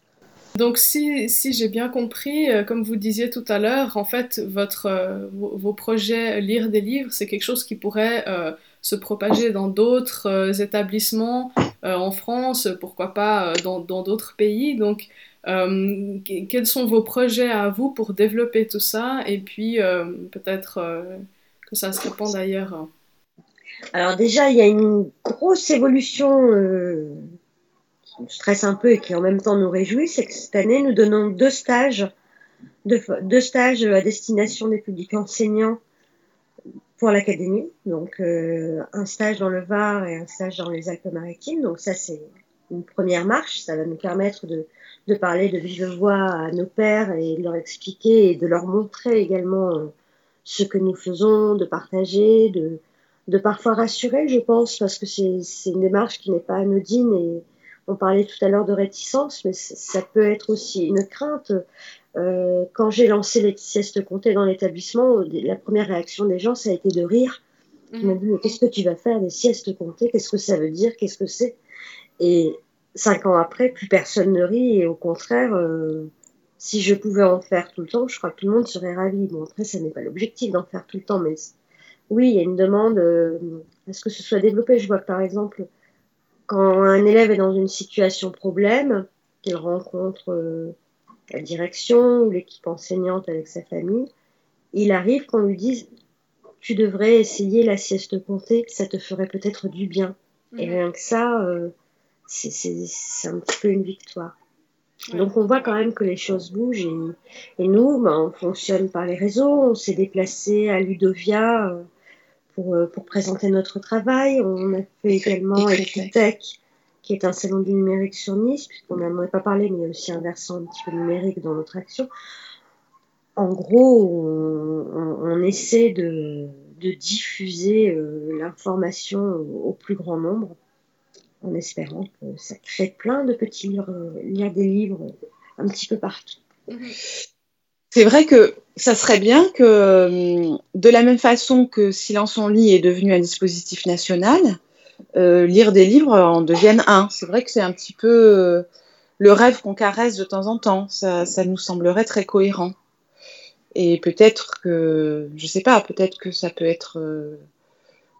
Donc si, si j'ai bien compris, euh, comme vous disiez tout à l'heure, en fait, votre, euh, vos, projets euh, lire des livres, c'est quelque chose qui pourrait se propager dans d'autres établissements en France, pourquoi pas dans d'autres pays. Donc, que- quels sont vos projets à vous pour développer tout ça? Et puis peut-être que ça se répande ailleurs. Alors déjà, il y a une grosse évolution nous stresse un peu et qui en même temps nous réjouit, c'est que cette année, nous donnons deux stages, deux, stages à destination des publics enseignants pour l'académie. Donc euh, un stage dans le Var et un stage dans les Alpes-Maritimes. Donc ça, c'est une première marche. Ça va nous permettre de, parler de vive voix à nos pères et de leur expliquer et de leur montrer également euh, ce que nous faisons, de partager, de, de parfois rassurer, je pense, parce que c'est une démarche qui n'est pas anodine et on parlait tout à l'heure de réticence, mais ça peut être aussi une crainte. Euh, quand j'ai lancé les siestes comptées dans l'établissement, la première réaction des gens, ça a été de rire. Ils m'ont Mhm. dit, mais qu'est-ce que tu vas faire des siestes comptées? Qu'est-ce que ça veut dire? Qu'est-ce que c'est? Et cinq ans après, plus personne ne rit et au contraire, euh, si je pouvais en faire tout le temps, je crois que tout le monde serait ravi. Bon, après, ça n'est pas l'objectif d'en faire tout le temps, mais oui, il y a une demande euh, à ce que ce soit développé? Je vois que par exemple, quand un élève est dans une situation problème, qu'il rencontre euh, la direction ou l'équipe enseignante avec sa famille, il arrive qu'on lui dise tu devrais essayer la sieste comptée, ça te ferait peut-être du bien. Et mhm. rien que ça, euh, c'est un petit peu une victoire. Donc on voit quand même que les choses bougent et, nous, ben, on fonctionne par les réseaux. On s'est déplacé à Ludovia euh, pour, euh, pour, présenter notre travail. On a fait également Equitech, qui est un salon du numérique sur Nice, puisqu'on n'en a pas parlé, mais il y a aussi un versant un petit peu numérique dans notre action en gros, on, essaie de, diffuser euh, l'information au, plus grand nombre, en espérant que ça crée plein de petits livres. Il y a des livres un petit peu partout. C'est vrai que ça serait bien que, euh, de la même façon que Silence en lit est devenu un dispositif national, euh, lire des livres en devienne un. C'est vrai que c'est un petit peu le rêve qu'on caresse de temps en temps. ça nous semblerait très cohérent. Et peut-être que, je sais pas, peut-être que ça peut être euh,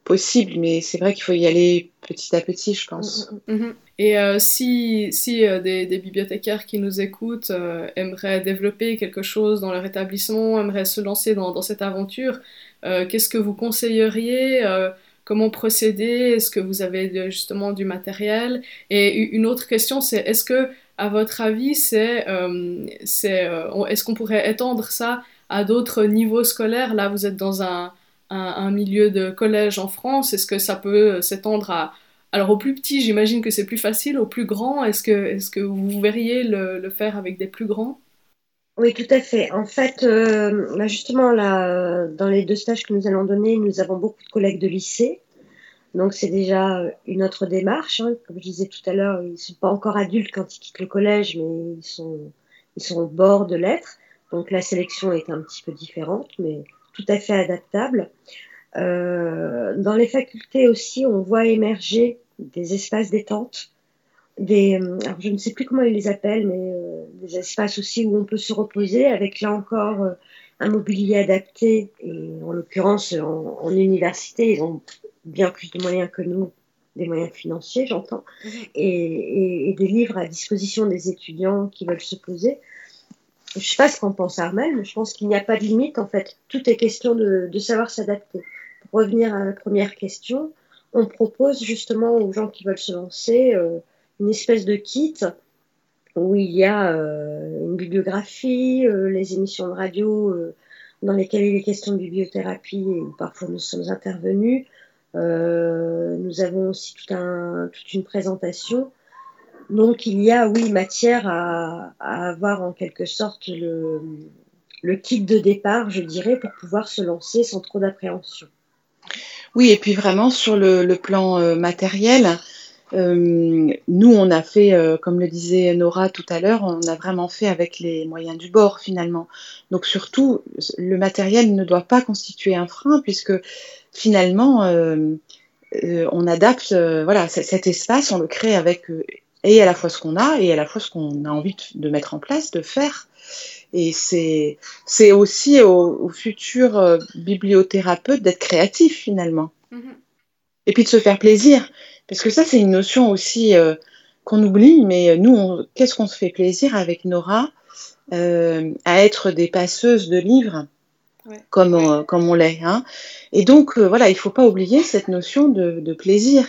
possible, mais c'est vrai qu'il faut y aller petit à petit, je pense. Mm, mm, mm. Et euh, si, si euh, des, bibliothécaires qui nous écoutent aimeraient développer quelque chose dans leur établissement, aimeraient se lancer dans, dans cette aventure, qu'est-ce que vous conseilleriez Comment procéder? Est-ce que vous avez justement du matériel? Et une autre question, c'est est-ce que, à votre avis, c'est, est-ce qu'on pourrait étendre ça à d'autres niveaux scolaires? Là, vous êtes dans un, un, milieu de collège en France. Est-ce que ça peut s'étendre à... Alors, au plus petit, j'imagine que c'est plus facile. Au plus grand, est-ce que, est que vous verriez le, le, faire avec des plus grands? Oui, tout à fait. En fait, euh, bah, justement, là, dans les deux stages que nous allons donner, nous avons beaucoup de collègues de lycée. Donc, c'est déjà une autre démarche. Hein. Comme je disais tout à l'heure, ils ne sont pas encore adultes quand ils quittent le collège, mais ils sont, ils sont au bord de l'être. Donc la sélection est un petit peu différente, mais tout à fait adaptable. Euh, dans les facultés aussi, on voit émerger des espaces détente, des, euh, alors je ne sais plus comment ils les appellent, mais euh, des espaces aussi où on peut se reposer avec là encore un mobilier adapté. Et en l'occurrence, en, université, ils ont bien plus de moyens que nous, des moyens financiers, j'entends, mmh. et, et, des livres à disposition des étudiants qui veulent se poser je sais pas ce qu'en pense Armel, mais je pense qu'il n'y a pas de limite en fait. Tout est question de, savoir s'adapter. Pour revenir à la première question, on propose justement aux gens qui veulent se lancer euh, une espèce de kit où il y a euh, une bibliographie, euh, les émissions de radio dans lesquelles il est question de bibliothérapie et où parfois nous sommes intervenus. nous avons aussi tout un, toute une présentation donc il y a, oui, matière à, avoir en quelque sorte le, le kit de départ, je dirais, pour pouvoir se lancer sans trop d'appréhension. Oui, et puis vraiment sur le, plan euh, matériel, euh, nous on a fait, euh, comme le disait Nora tout à l'heure, on a vraiment fait avec les moyens du bord finalement. Donc surtout, le matériel ne doit pas constituer un frein puisque finalement on adapte, voilà, cet espace, on le crée avec et à la fois ce qu'on a et à la fois ce qu'on a envie de, mettre en place, de faire. Et c'est, c'est aussi aux, futurs euh, bibliothérapeutes d'être créatifs finalement. Mm-hmm. Et puis de se faire plaisir. Parce que ça, c'est une notion aussi euh, qu'on oublie, mais nous, qu'est-ce qu'on se fait plaisir avec Nora euh, à être des passeuses de livres comme, on, comme on l'est. Hein. Et donc, voilà, il ne faut pas oublier cette notion de, de, plaisir.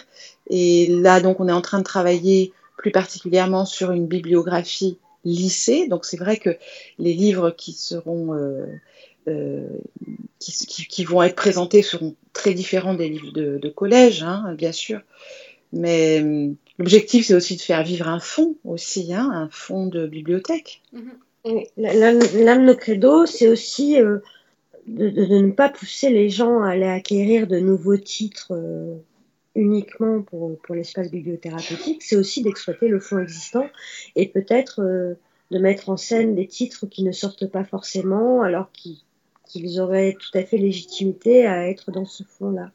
Et là, donc, on est en train de travailler plus particulièrement sur une bibliographie lycée. Donc c'est vrai que les livres qui seront euh, euh, qui, vont être présentés seront très différents des livres de, collège, hein, bien sûr. Mais euh, l'objectif, c'est aussi de faire vivre un fonds aussi, hein, un fonds de bibliothèque. L'un de nos c'est aussi de, ne pas pousser les gens à aller acquérir de nouveaux titres uniquement pour, pour l'espace bibliothérapeutique, c'est aussi d'exploiter le fonds existant et peut-être euh, de mettre en scène des titres qui ne sortent pas forcément alors qu'ils auraient tout à fait légitimité à être dans ce fonds-là.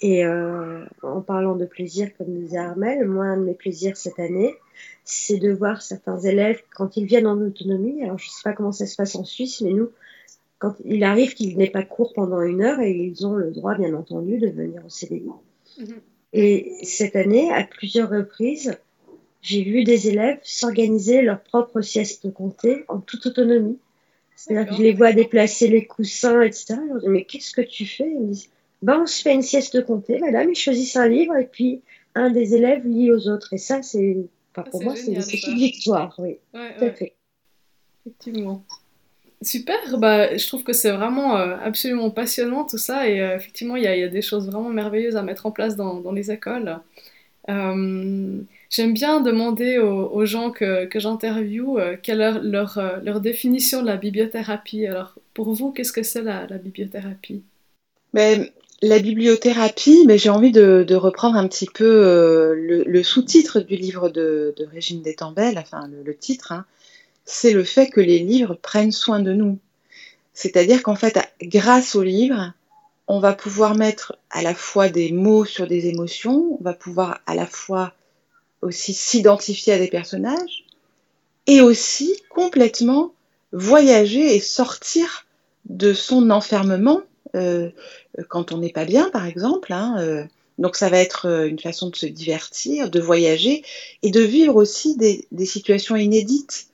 Et euh, en parlant de plaisir, comme disait Armel, moi, un de mes plaisirs cette année, c'est de voir certains élèves, quand ils viennent en autonomie, alors je ne sais pas comment ça se passe en Suisse, mais nous, quand il arrive qu'ils n'aient pas cours pendant une heure et ils ont le droit, bien entendu, de venir au CDI. Mhm. Et cette année, à plusieurs reprises, j'ai vu des élèves s'organiser leur propre sieste comptée en toute autonomie. C'est-à-dire que je les vois déplacer les coussins, etc. Je leur dis, mais qu'est-ce que tu fais? Ils me disent, ben, on se fait une sieste comptée, madame, ils choisissent un livre et puis un des élèves lit aux autres. Et ça, c'est, enfin, pour moi, c'est une petite victoire, oui. tout à fait. Effectivement. Super, bah, je trouve que c'est vraiment euh, absolument passionnant tout ça et euh, effectivement il y, a des choses vraiment merveilleuses à mettre en place dans, les écoles. Euh, J'aime bien demander aux, gens que, que j'interviewe quelle est leur, définition de la bibliothérapie. Alors, pour vous, qu'est-ce que c'est la, bibliothérapie? Mais, La bibliothérapie, mais j'ai envie de, reprendre un petit peu le, sous-titre du livre de, Régine Détambel, enfin le, titre, hein. C'est le fait que les livres prennent soin de nous. C'est-à-dire qu'en fait, grâce aux livres, on va pouvoir mettre à la fois des mots sur des émotions, on va pouvoir à la fois aussi s'identifier à des personnages et aussi complètement voyager et sortir de son enfermement euh, quand on n'est pas bien, par exemple. Hein, euh, donc ça va être euh, une façon de se divertir, de voyager et de vivre aussi des, des situations inédites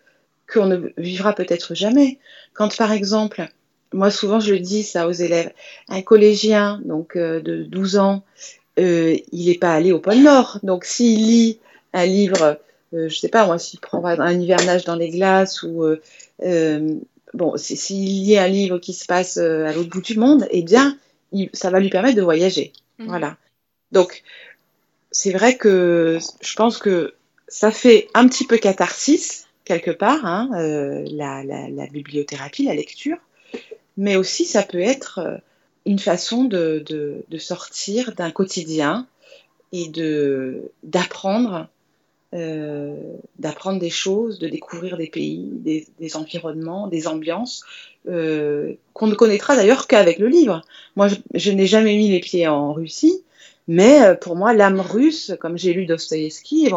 qu'on ne vivra peut-être jamais. Quand par exemple, moi souvent je le dis ça aux élèves, un collégien donc euh, de 12 ans, euh, il n'est pas allé au pôle Nord. Donc s'il lit un livre, euh, je sais pas moi, s'il prend un hivernage dans les glaces ou euh, bon, s'il lit un livre qui se passe à l'autre bout du monde, eh bien, il, ça va lui permettre de voyager. Mmh. Voilà. Donc, c'est vrai que je pense que ça fait un petit peu catharsis quelque part, hein, euh, la, bibliothérapie, la lecture, mais aussi ça peut être une façon de, sortir d'un quotidien et d'apprendre euh, d'apprendre des choses, de découvrir des pays, des, environnements, des ambiances euh, qu'on ne connaîtra d'ailleurs qu'avec le livre. Moi, je, n'ai jamais mis les pieds en Russie, mais euh, pour moi, l'âme russe, comme j'ai lu Dostoïevski,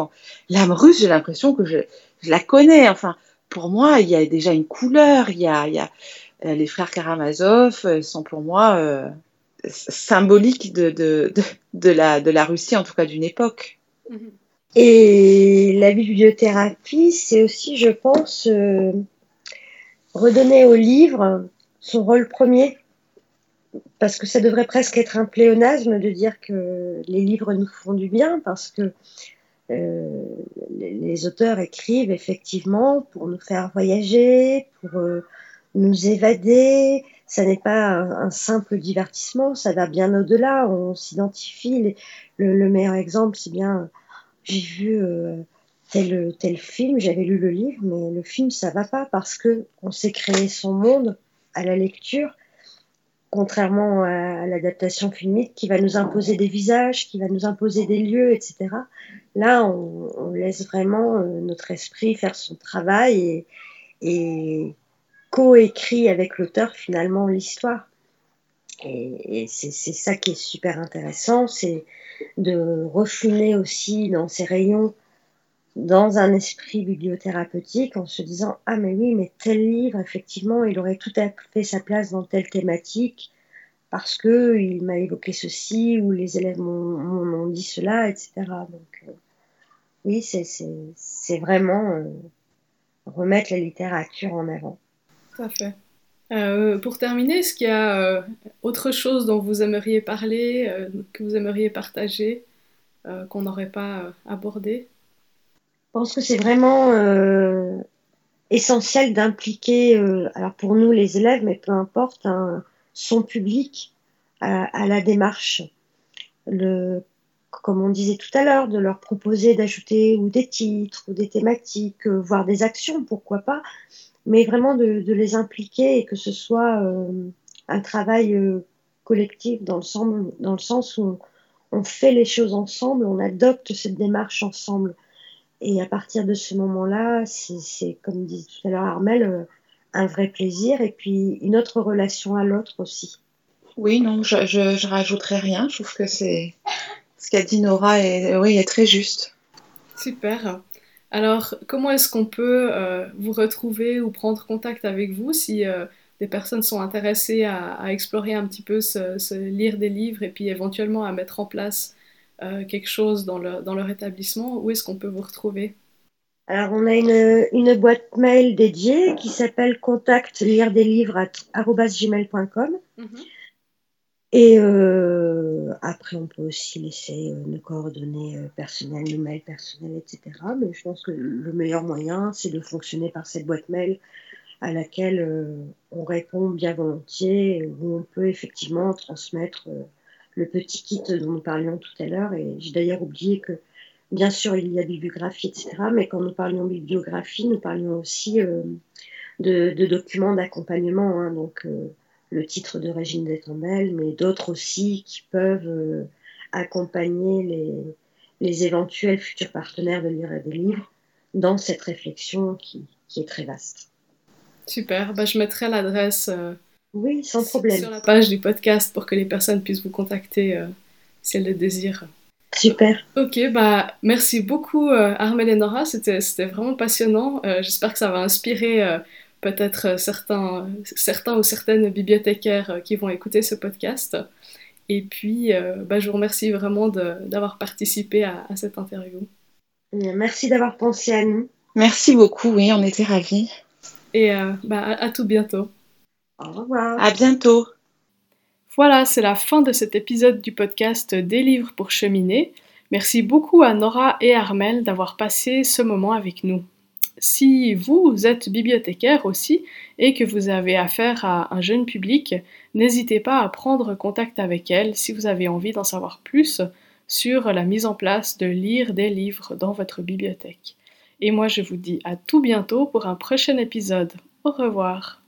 l'âme russe, j'ai l'impression que je, la connais. Enfin, pour moi, il y a déjà une couleur. Il y a, euh, les frères Karamazov euh, sont pour moi euh, symboliques de, de, de, de, la, de la Russie, en tout cas d'une époque. Mm -hmm. Et la bibliothérapie, c'est aussi, je pense, redonner au livre son rôle premier, parce que ça devrait presque être un pléonasme de dire que les livres nous font du bien, parce que euh, les, auteurs écrivent effectivement pour nous faire voyager, pour euh, nous évader. Ça n'est pas un, simple divertissement, ça va bien au-delà. On s'identifie. Le, le, meilleur exemple, c'est bien j'ai vu euh, tel, tel film, j'avais lu le livre, mais le film, ça va pas parce que on s'est créé son monde à la lecture, contrairement à, l'adaptation filmique qui va nous imposer des visages, qui va nous imposer des lieux, etc. Là, on, on laisse vraiment euh, notre esprit faire son travail et, et co-écrit avec l'auteur finalement l'histoire. Et, et c'est ça qui est super intéressant, c'est de refouler aussi dans ces rayons dans un esprit bibliothérapeutique en se disant ah mais oui mais tel livre effectivement il aurait tout à fait sa place dans telle thématique parce que il m'a évoqué ceci ou les élèves m'ont dit cela etc donc euh, oui c'est vraiment euh, remettre la littérature en avant. Tout à fait. Euh, pour terminer, est-ce qu'il y a autre chose dont vous aimeriez parler, que vous aimeriez partager, qu'on n'aurait pas abordé? Pense que c'est vraiment essentiel d'impliquer, alors pour nous les élèves, mais peu importe, son public à, la démarche. Comme on disait tout à l'heure, de leur proposer d'ajouter ou des titres ou des thématiques, voire des actions, pourquoi pas, mais vraiment de, les impliquer et que ce soit euh, un travail euh, collectif dans le, sens où on, fait les choses ensemble, on adopte cette démarche ensemble. Et à partir de ce moment-là, c'est comme disait tout à l'heure Armel, euh, un vrai plaisir et puis une autre relation à l'autre aussi. Oui, non, je, je, je rajouterai rien. Je trouve que c'est ce qu'a dit Nora est, oui, est très juste. Super. Alors, comment est-ce qu'on peut euh, vous retrouver ou prendre contact avec vous si euh, des personnes sont intéressées à, à explorer un petit peu, ce, ce lire des livres et puis éventuellement à mettre en place euh, quelque chose dans, le, dans leur établissement Où est-ce qu'on peut vous retrouver? Alors, on a une, une boîte mail dédiée qui s'appelle contact lire des livres gmail.com. Mm -hmm. Et euh, après, on peut aussi laisser euh, nos coordonnées personnelles, nos mails personnels, etc. Mais je pense que le meilleur moyen, c'est de fonctionner par cette boîte mail à laquelle on répond bien volontiers, où on peut effectivement transmettre le petit kit dont nous parlions tout à l'heure. Et j'ai d'ailleurs oublié que, bien sûr, il y a bibliographie, etc. Mais quand nous parlions bibliographie, nous parlions aussi euh, de, documents d'accompagnement. Hein, donc, le titre de Régine Détambel, mais d'autres aussi qui peuvent euh, accompagner les, les, éventuels futurs partenaires de lire des livres dans cette réflexion qui, qui est très vaste. Super, bah, je mettrai l'adresse euh, oui, sans problème. sur la page du podcast pour que les personnes puissent vous contacter euh, si elles le désirent. Super. Ok, bah merci beaucoup euh, Armel et Nora, c'était vraiment passionnant. J'espère que ça va inspirer peut-être euh, certains, certains ou certaines bibliothécaires euh, qui vont écouter ce podcast. Et puis, euh, bah, je vous remercie vraiment d'avoir participé à, à, cette interview. Merci d'avoir pensé à nous. Merci beaucoup, oui, on était ravis. Et euh, bah, à, à tout bientôt. Au revoir. À bientôt. Voilà, c'est la fin de cet épisode du podcast Des livres pour cheminer. Merci beaucoup à Nora et Armel d'avoir passé ce moment avec nous. Si vous êtes bibliothécaire aussi et que vous avez affaire à un jeune public, n'hésitez pas à prendre contact avec elle si vous avez envie d'en savoir plus sur la mise en place de lire des livres dans votre bibliothèque. Et moi je vous dis à tout bientôt pour un prochain épisode. Au revoir.